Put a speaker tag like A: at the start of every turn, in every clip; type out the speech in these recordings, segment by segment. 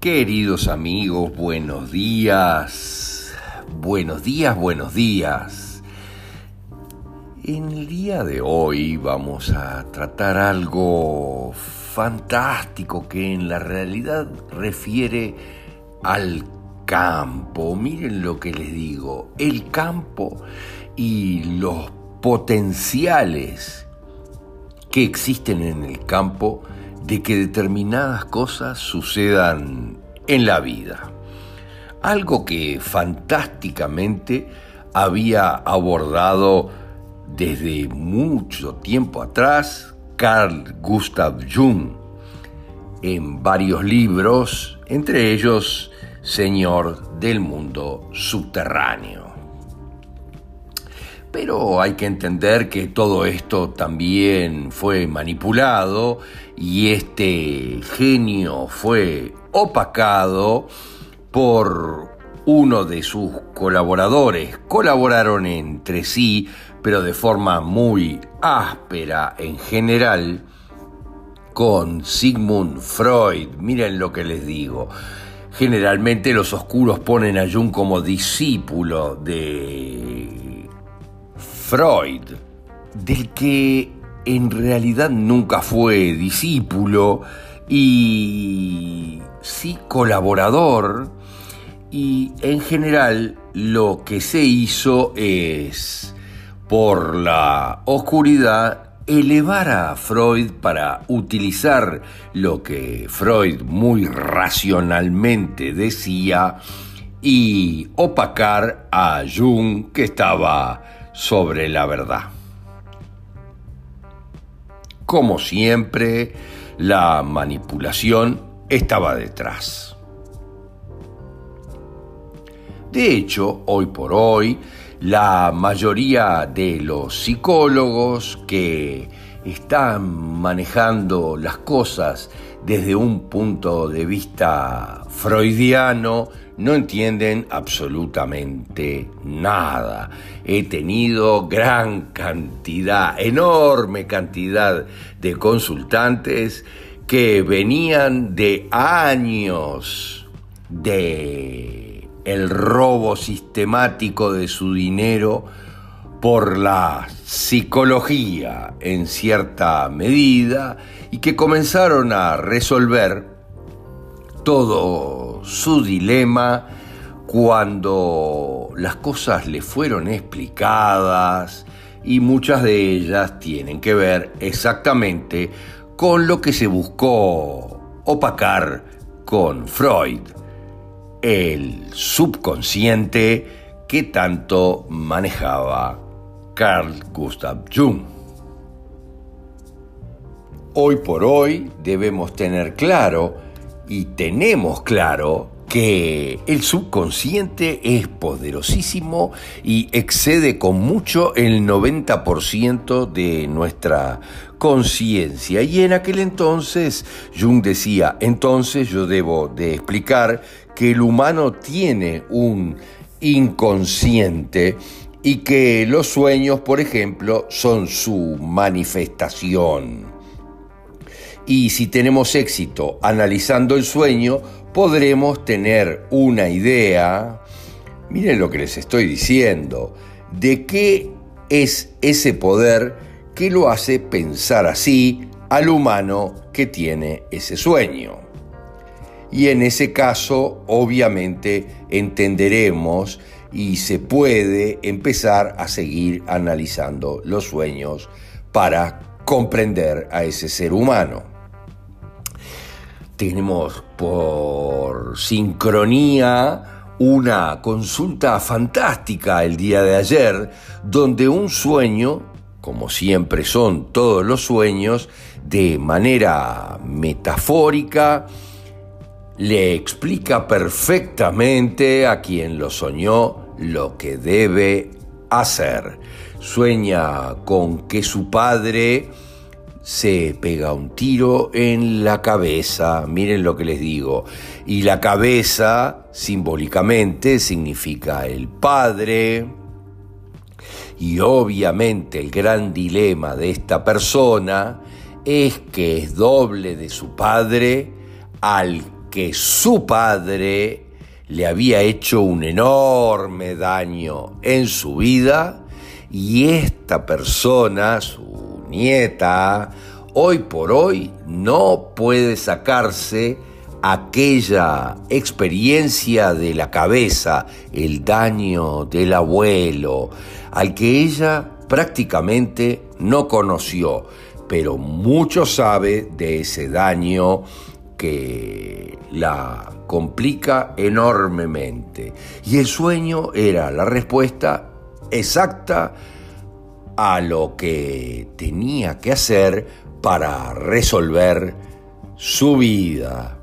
A: Queridos amigos, buenos días. Buenos días, buenos días. En el día de hoy vamos a tratar algo fantástico que en la realidad refiere al campo. Miren lo que les digo, el campo y los potenciales que existen en el campo de que determinadas cosas sucedan en la vida. Algo que fantásticamente había abordado desde mucho tiempo atrás Carl Gustav Jung en varios libros, entre ellos Señor del Mundo Subterráneo. Pero hay que entender que todo esto también fue manipulado y este genio fue opacado por uno de sus colaboradores. Colaboraron entre sí, pero de forma muy áspera en general, con Sigmund Freud. Miren lo que les digo. Generalmente los oscuros ponen a Jung como discípulo de Freud, del que en realidad nunca fue discípulo y sí colaborador, y en general lo que se hizo es, por la oscuridad, elevar a Freud para utilizar lo que Freud muy racionalmente decía y opacar a Jung que estaba sobre la verdad. Como siempre, la manipulación estaba detrás. De hecho, hoy por hoy, la mayoría de los psicólogos que están manejando las cosas desde un punto de vista freudiano no entienden absolutamente nada. He tenido gran cantidad, enorme cantidad de consultantes que venían de años de el robo sistemático de su dinero por la psicología en cierta medida y que comenzaron a resolver todo su dilema cuando las cosas le fueron explicadas y muchas de ellas tienen que ver exactamente con lo que se buscó opacar con Freud, el subconsciente que tanto manejaba Carl Gustav Jung. Hoy por hoy debemos tener claro y tenemos claro que el subconsciente es poderosísimo y excede con mucho el 90% de nuestra conciencia. Y en aquel entonces Jung decía, entonces yo debo de explicar que el humano tiene un inconsciente y que los sueños, por ejemplo, son su manifestación. Y si tenemos éxito analizando el sueño, podremos tener una idea, miren lo que les estoy diciendo, de qué es ese poder que lo hace pensar así al humano que tiene ese sueño. Y en ese caso, obviamente, entenderemos y se puede empezar a seguir analizando los sueños para comprender a ese ser humano tenemos por sincronía una consulta fantástica el día de ayer, donde un sueño, como siempre son todos los sueños, de manera metafórica, le explica perfectamente a quien lo soñó lo que debe hacer. Sueña con que su padre se pega un tiro en la cabeza, miren lo que les digo, y la cabeza simbólicamente significa el padre, y obviamente el gran dilema de esta persona es que es doble de su padre al que su padre le había hecho un enorme daño en su vida y esta persona, su nieta, hoy por hoy no puede sacarse aquella experiencia de la cabeza, el daño del abuelo, al que ella prácticamente no conoció, pero mucho sabe de ese daño que la complica enormemente. Y el sueño era la respuesta exacta a lo que tenía que hacer para resolver su vida.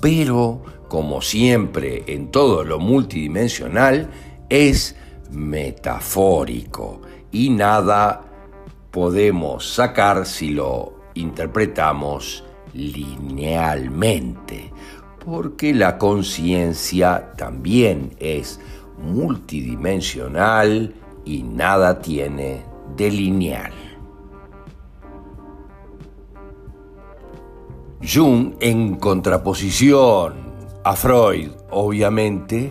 A: Pero, como siempre en todo lo multidimensional, es metafórico y nada podemos sacar si lo interpretamos linealmente, porque la conciencia también es multidimensional y nada tiene de lineal. Jung, en contraposición a Freud, obviamente,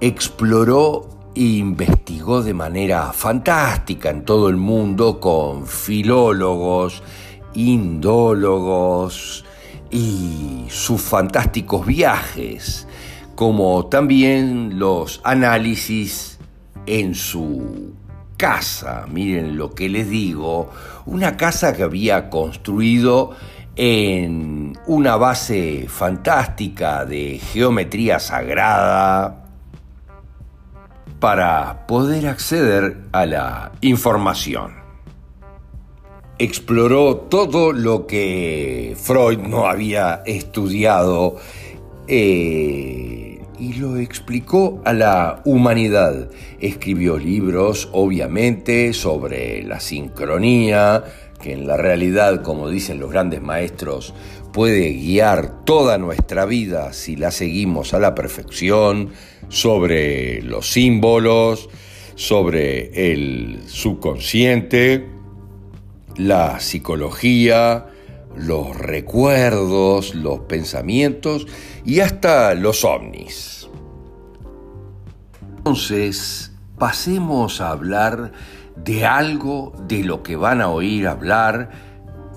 A: exploró e investigó de manera fantástica en todo el mundo con filólogos, indólogos y sus fantásticos viajes, como también los análisis en su casa. Miren lo que les digo, una casa que había construido en una base fantástica de geometría sagrada, para poder acceder a la información. Exploró todo lo que Freud no había estudiado eh, y lo explicó a la humanidad. Escribió libros, obviamente, sobre la sincronía, que en la realidad, como dicen los grandes maestros, puede guiar toda nuestra vida si la seguimos a la perfección, sobre los símbolos, sobre el subconsciente, la psicología, los recuerdos, los pensamientos y hasta los ovnis. Entonces, pasemos a hablar de algo de lo que van a oír hablar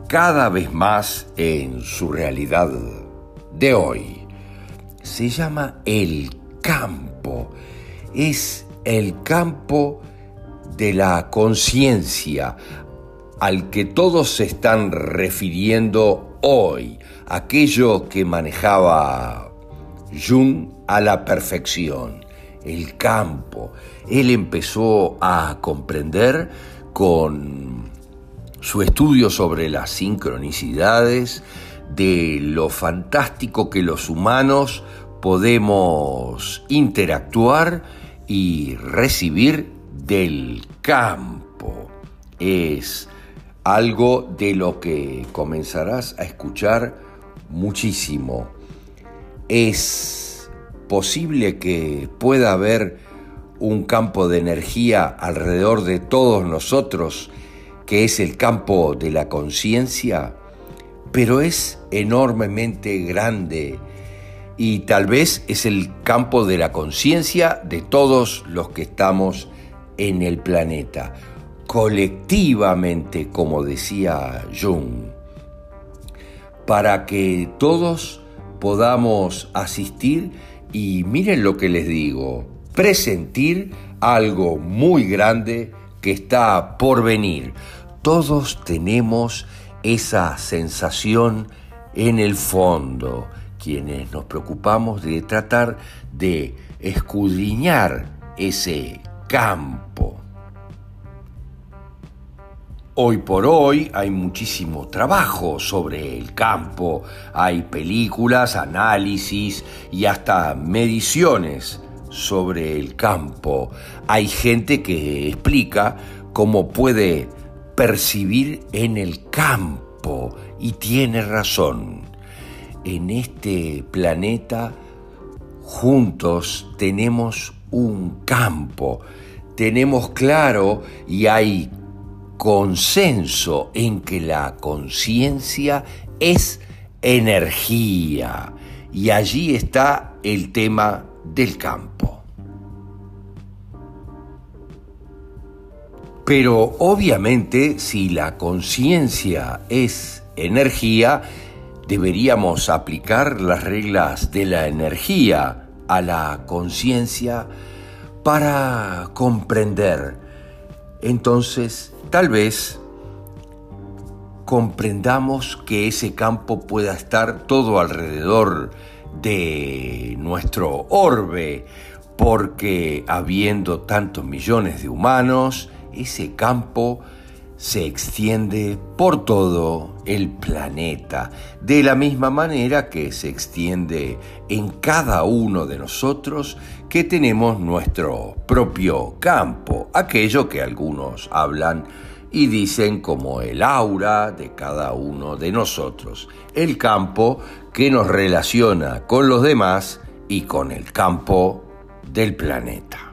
A: cada vez más en su realidad de hoy. Se llama el campo, es el campo de la conciencia al que todos se están refiriendo hoy, aquello que manejaba Jung a la perfección, el campo. Él empezó a comprender con su estudio sobre las sincronicidades, de lo fantástico que los humanos podemos interactuar y recibir del campo. Es algo de lo que comenzarás a escuchar muchísimo. Es posible que pueda haber un campo de energía alrededor de todos nosotros, que es el campo de la conciencia, pero es enormemente grande y tal vez es el campo de la conciencia de todos los que estamos en el planeta, colectivamente, como decía Jung, para que todos podamos asistir y miren lo que les digo, presentir algo muy grande que está por venir. Todos tenemos esa sensación en el fondo quienes nos preocupamos de tratar de escudriñar ese campo. Hoy por hoy hay muchísimo trabajo sobre el campo, hay películas, análisis y hasta mediciones sobre el campo. Hay gente que explica cómo puede percibir en el campo y tiene razón. En este planeta juntos tenemos un campo, tenemos claro y hay consenso en que la conciencia es energía y allí está el tema del campo. Pero obviamente si la conciencia es energía, deberíamos aplicar las reglas de la energía a la conciencia para comprender. Entonces, tal vez comprendamos que ese campo pueda estar todo alrededor de nuestro orbe, porque habiendo tantos millones de humanos, ese campo se extiende por todo el planeta, de la misma manera que se extiende en cada uno de nosotros que tenemos nuestro propio campo, aquello que algunos hablan y dicen como el aura de cada uno de nosotros, el campo que nos relaciona con los demás y con el campo del planeta.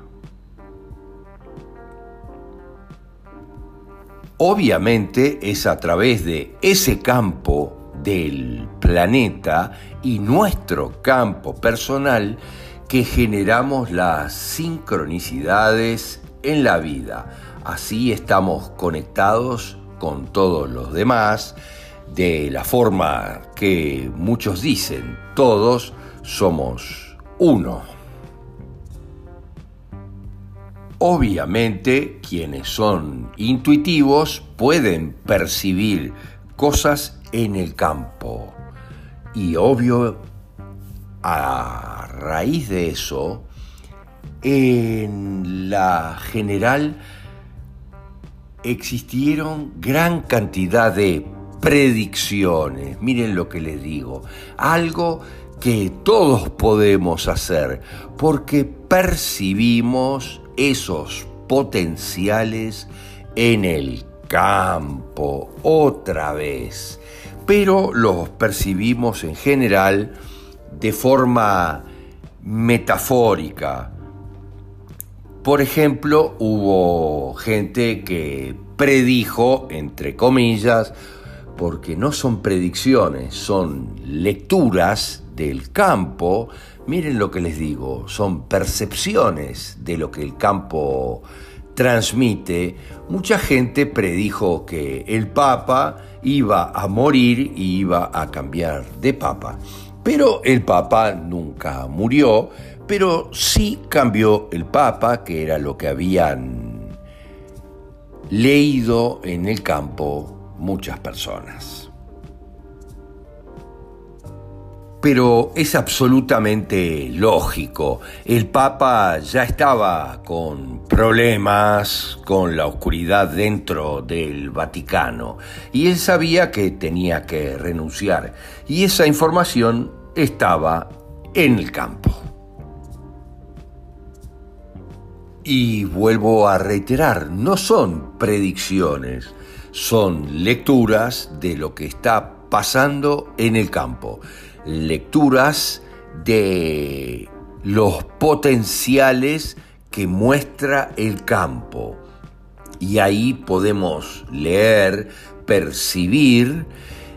A: Obviamente es a través de ese campo del planeta y nuestro campo personal que generamos las sincronicidades en la vida. Así estamos conectados con todos los demás de la forma que muchos dicen, todos somos uno. Obviamente, quienes son intuitivos pueden percibir cosas en el campo. Y obvio, a raíz de eso, en la general existieron gran cantidad de predicciones. Miren lo que les digo. Algo que todos podemos hacer porque percibimos esos potenciales en el campo otra vez, pero los percibimos en general de forma metafórica. Por ejemplo, hubo gente que predijo, entre comillas, porque no son predicciones, son lecturas del campo, miren lo que les digo, son percepciones de lo que el campo transmite. Mucha gente predijo que el Papa iba a morir y iba a cambiar de Papa. Pero el Papa nunca murió, pero sí cambió el Papa, que era lo que habían leído en el campo muchas personas. Pero es absolutamente lógico. El Papa ya estaba con problemas con la oscuridad dentro del Vaticano y él sabía que tenía que renunciar y esa información estaba en el campo. Y vuelvo a reiterar, no son predicciones, son lecturas de lo que está pasando en el campo lecturas de los potenciales que muestra el campo. Y ahí podemos leer, percibir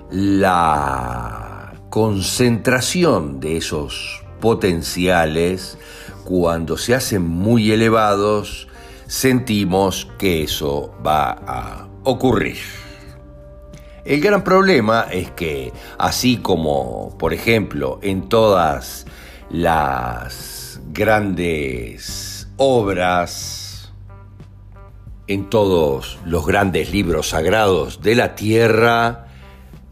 A: la concentración de esos potenciales cuando se hacen muy elevados, sentimos que eso va a ocurrir. El gran problema es que, así como, por ejemplo, en todas las grandes obras, en todos los grandes libros sagrados de la tierra,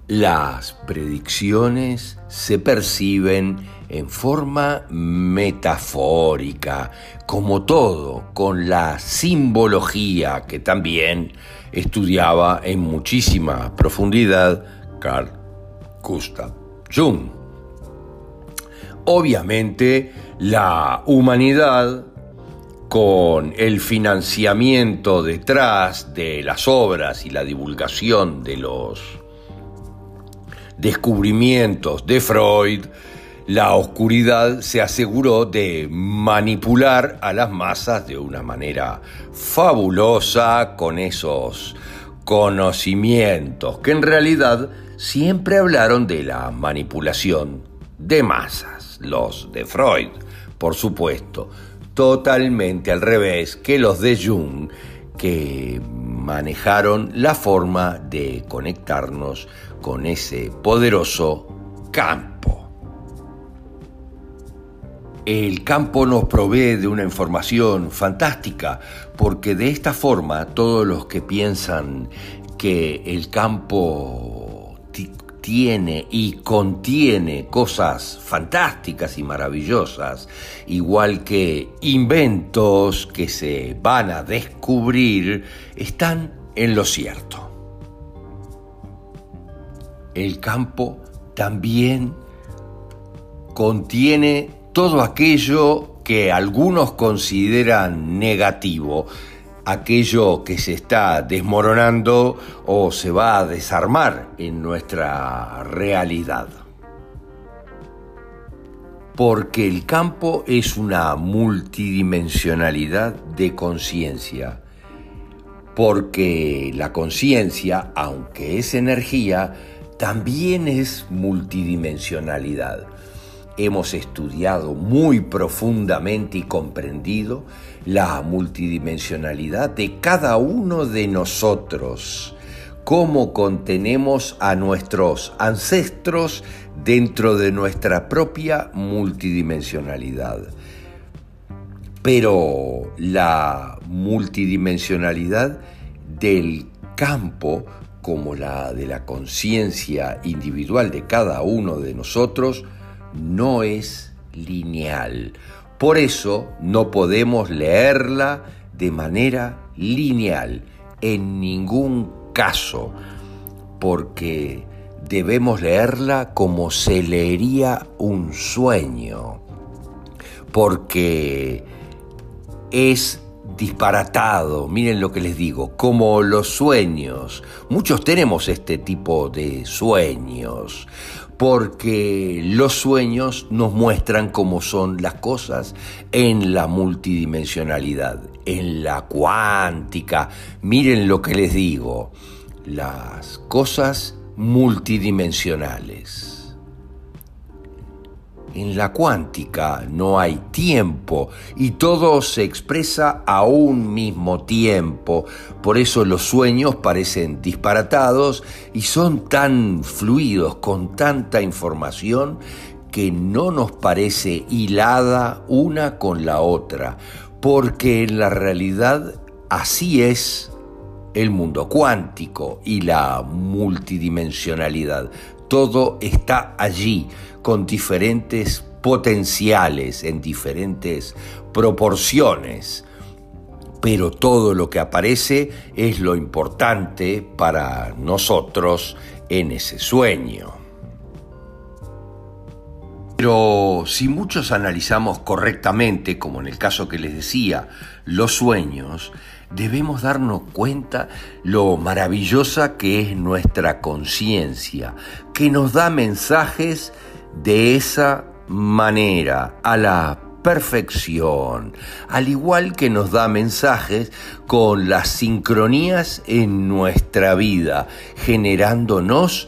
A: las predicciones se perciben en forma metafórica, como todo, con la simbología que también estudiaba en muchísima profundidad Carl Gustav Jung. Obviamente, la humanidad, con el financiamiento detrás de las obras y la divulgación de los descubrimientos de Freud, la oscuridad se aseguró de manipular a las masas de una manera fabulosa con esos conocimientos que en realidad siempre hablaron de la manipulación de masas, los de Freud, por supuesto, totalmente al revés que los de Jung, que manejaron la forma de conectarnos con ese poderoso campo. El campo nos provee de una información fantástica, porque de esta forma todos los que piensan que el campo tiene y contiene cosas fantásticas y maravillosas, igual que inventos que se van a descubrir, están en lo cierto. El campo también contiene todo aquello que algunos consideran negativo, aquello que se está desmoronando o se va a desarmar en nuestra realidad. Porque el campo es una multidimensionalidad de conciencia. Porque la conciencia, aunque es energía, también es multidimensionalidad hemos estudiado muy profundamente y comprendido la multidimensionalidad de cada uno de nosotros, cómo contenemos a nuestros ancestros dentro de nuestra propia multidimensionalidad. Pero la multidimensionalidad del campo, como la de la conciencia individual de cada uno de nosotros, no es lineal. Por eso no podemos leerla de manera lineal, en ningún caso, porque debemos leerla como se leería un sueño, porque es disparatado, miren lo que les digo, como los sueños. Muchos tenemos este tipo de sueños, porque los sueños nos muestran cómo son las cosas en la multidimensionalidad, en la cuántica. Miren lo que les digo, las cosas multidimensionales. En la cuántica no hay tiempo y todo se expresa a un mismo tiempo. Por eso los sueños parecen disparatados y son tan fluidos, con tanta información, que no nos parece hilada una con la otra, porque en la realidad así es el mundo cuántico y la multidimensionalidad. Todo está allí con diferentes potenciales, en diferentes proporciones. Pero todo lo que aparece es lo importante para nosotros en ese sueño. Pero si muchos analizamos correctamente, como en el caso que les decía, los sueños, debemos darnos cuenta lo maravillosa que es nuestra conciencia, que nos da mensajes de esa manera, a la perfección, al igual que nos da mensajes con las sincronías en nuestra vida, generándonos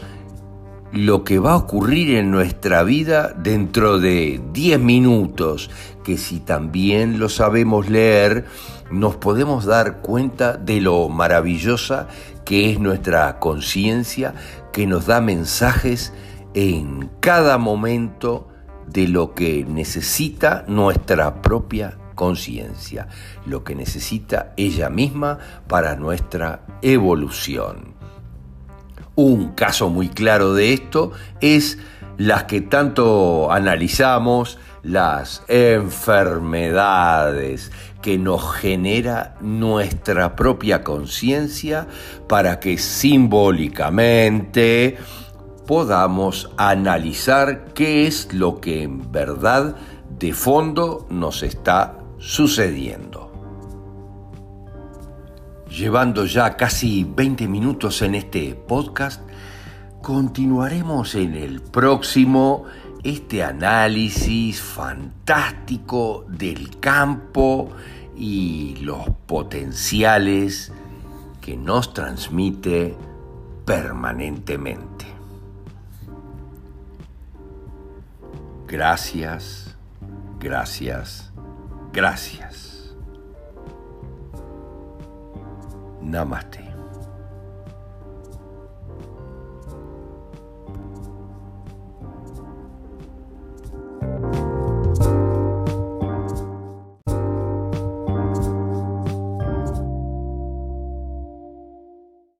A: lo que va a ocurrir en nuestra vida dentro de 10 minutos, que si también lo sabemos leer, nos podemos dar cuenta de lo maravillosa que es nuestra conciencia, que nos da mensajes en cada momento de lo que necesita nuestra propia conciencia, lo que necesita ella misma para nuestra evolución. Un caso muy claro de esto es las que tanto analizamos, las enfermedades que nos genera nuestra propia conciencia para que simbólicamente podamos analizar qué es lo que en verdad de fondo nos está sucediendo. Llevando ya casi 20 minutos en este podcast, continuaremos en el próximo este análisis fantástico del campo y los potenciales que nos transmite permanentemente. Gracias, gracias, gracias. Namaste.